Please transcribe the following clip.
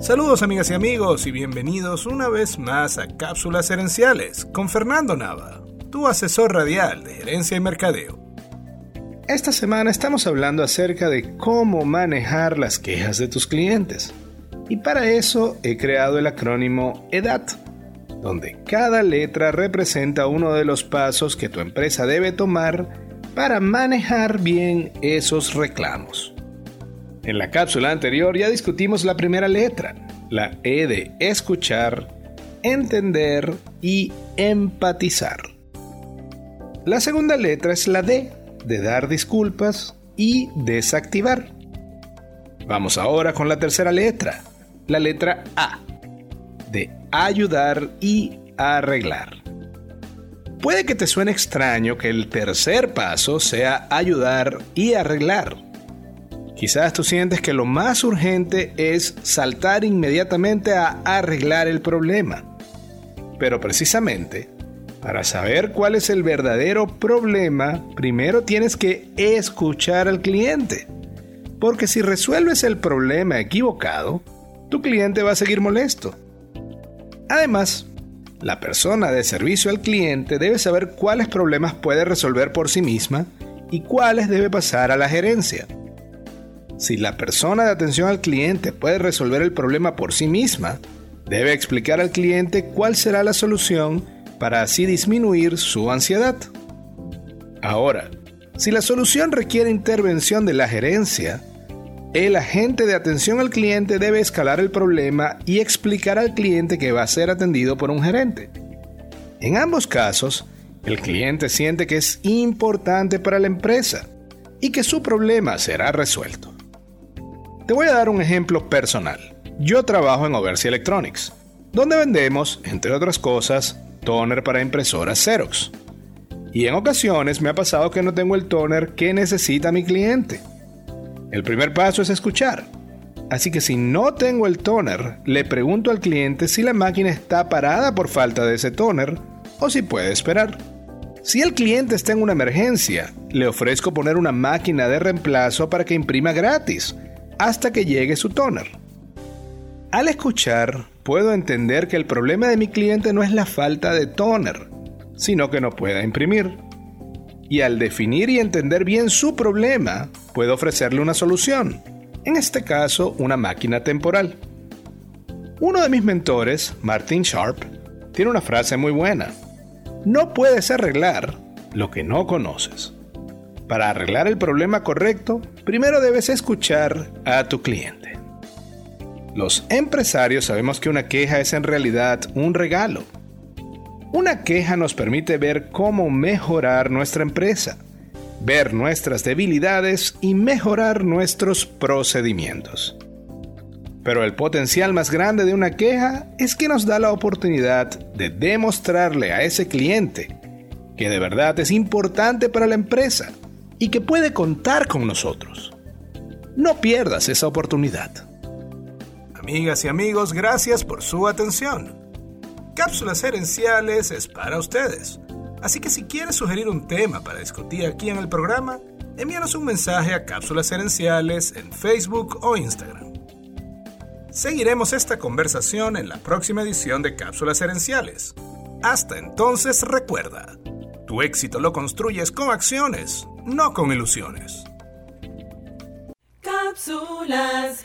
Saludos amigas y amigos y bienvenidos una vez más a Cápsulas Herenciales con Fernando Nava, tu asesor radial de gerencia y mercadeo. Esta semana estamos hablando acerca de cómo manejar las quejas de tus clientes. Y para eso he creado el acrónimo EDAT, donde cada letra representa uno de los pasos que tu empresa debe tomar para manejar bien esos reclamos. En la cápsula anterior ya discutimos la primera letra, la E de escuchar, entender y empatizar. La segunda letra es la D de dar disculpas y desactivar. Vamos ahora con la tercera letra, la letra A, de ayudar y arreglar. Puede que te suene extraño que el tercer paso sea ayudar y arreglar. Quizás tú sientes que lo más urgente es saltar inmediatamente a arreglar el problema. Pero precisamente, para saber cuál es el verdadero problema, primero tienes que escuchar al cliente. Porque si resuelves el problema equivocado, tu cliente va a seguir molesto. Además, la persona de servicio al cliente debe saber cuáles problemas puede resolver por sí misma y cuáles debe pasar a la gerencia. Si la persona de atención al cliente puede resolver el problema por sí misma, debe explicar al cliente cuál será la solución para así disminuir su ansiedad. Ahora, si la solución requiere intervención de la gerencia, el agente de atención al cliente debe escalar el problema y explicar al cliente que va a ser atendido por un gerente. En ambos casos, el cliente siente que es importante para la empresa y que su problema será resuelto. Te voy a dar un ejemplo personal. Yo trabajo en Oversi Electronics, donde vendemos, entre otras cosas, toner para impresoras Xerox. Y en ocasiones me ha pasado que no tengo el toner que necesita mi cliente. El primer paso es escuchar. Así que si no tengo el toner, le pregunto al cliente si la máquina está parada por falta de ese toner o si puede esperar. Si el cliente está en una emergencia, le ofrezco poner una máquina de reemplazo para que imprima gratis hasta que llegue su toner. Al escuchar, puedo entender que el problema de mi cliente no es la falta de toner, sino que no pueda imprimir. Y al definir y entender bien su problema, puedo ofrecerle una solución, en este caso una máquina temporal. Uno de mis mentores, Martin Sharp, tiene una frase muy buena. No puedes arreglar lo que no conoces. Para arreglar el problema correcto, primero debes escuchar a tu cliente. Los empresarios sabemos que una queja es en realidad un regalo. Una queja nos permite ver cómo mejorar nuestra empresa, ver nuestras debilidades y mejorar nuestros procedimientos. Pero el potencial más grande de una queja es que nos da la oportunidad de demostrarle a ese cliente que de verdad es importante para la empresa y que puede contar con nosotros. No pierdas esa oportunidad. Amigas y amigos, gracias por su atención. Cápsulas Herenciales es para ustedes. Así que si quieres sugerir un tema para discutir aquí en el programa, envíanos un mensaje a Cápsulas Herenciales en Facebook o Instagram. Seguiremos esta conversación en la próxima edición de Cápsulas Herenciales. Hasta entonces recuerda, tu éxito lo construyes con acciones, no con ilusiones. Cápsulas.